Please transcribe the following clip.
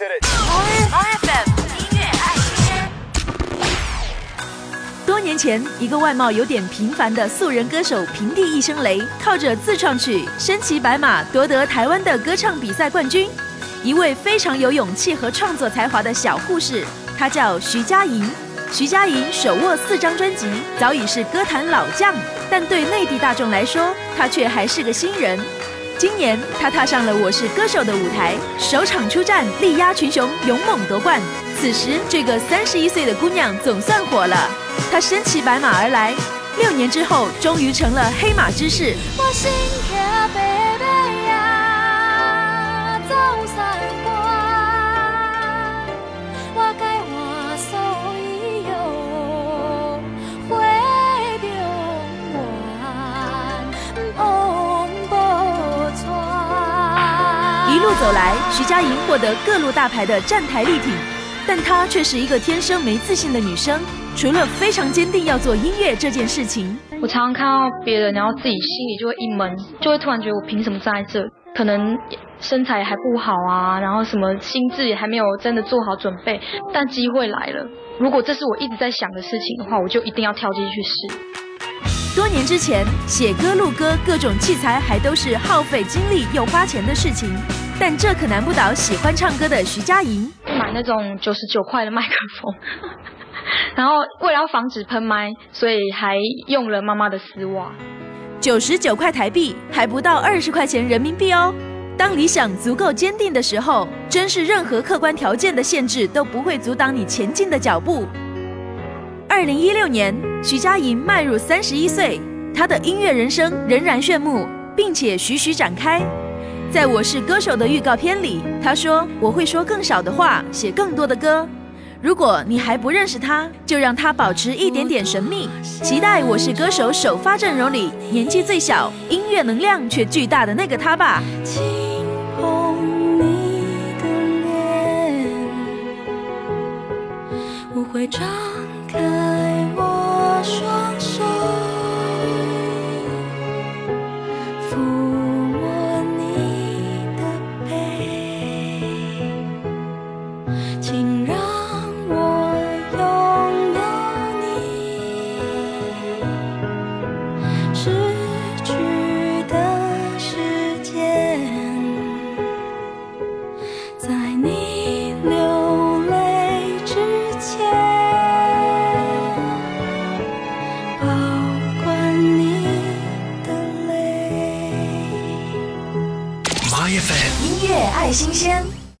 音乐爱先。多年前，一个外貌有点平凡的素人歌手平地一声雷，靠着自创曲《身骑白马》夺得台湾的歌唱比赛冠军。一位非常有勇气和创作才华的小护士，她叫徐佳莹。徐佳莹手握四张专辑，早已是歌坛老将，但对内地大众来说，她却还是个新人。今年，她踏上了《我是歌手》的舞台，首场出战，力压群雄，勇猛夺冠。此时，这个三十一岁的姑娘总算火了。她身骑白马而来，六年之后，终于成了黑马之士。走来，徐佳莹获得各路大牌的站台力挺，但她却是一个天生没自信的女生。除了非常坚定要做音乐这件事情，我常常看到别人，然后自己心里就会一闷，就会突然觉得我凭什么站在这？可能身材还不好啊，然后什么心智也还没有真的做好准备。但机会来了，如果这是我一直在想的事情的话，我就一定要跳进去试。多年之前，写歌、录歌，各种器材还都是耗费精力又花钱的事情。但这可难不倒喜欢唱歌的徐佳莹。买那种九十九块的麦克风，然后为了要防止喷麦，所以还用了妈妈的丝袜。九十九块台币，还不到二十块钱人民币哦。当理想足够坚定的时候，真是任何客观条件的限制都不会阻挡你前进的脚步。二零一六年，徐佳莹迈入三十一岁，她的音乐人生仍然炫目，并且徐徐展开。在我是歌手的预告片里，他说我会说更少的话，写更多的歌。如果你还不认识他，就让他保持一点点神秘。期待我是歌手首发阵容里年纪最小、音乐能量却巨大的那个他吧。会张音乐爱新鲜。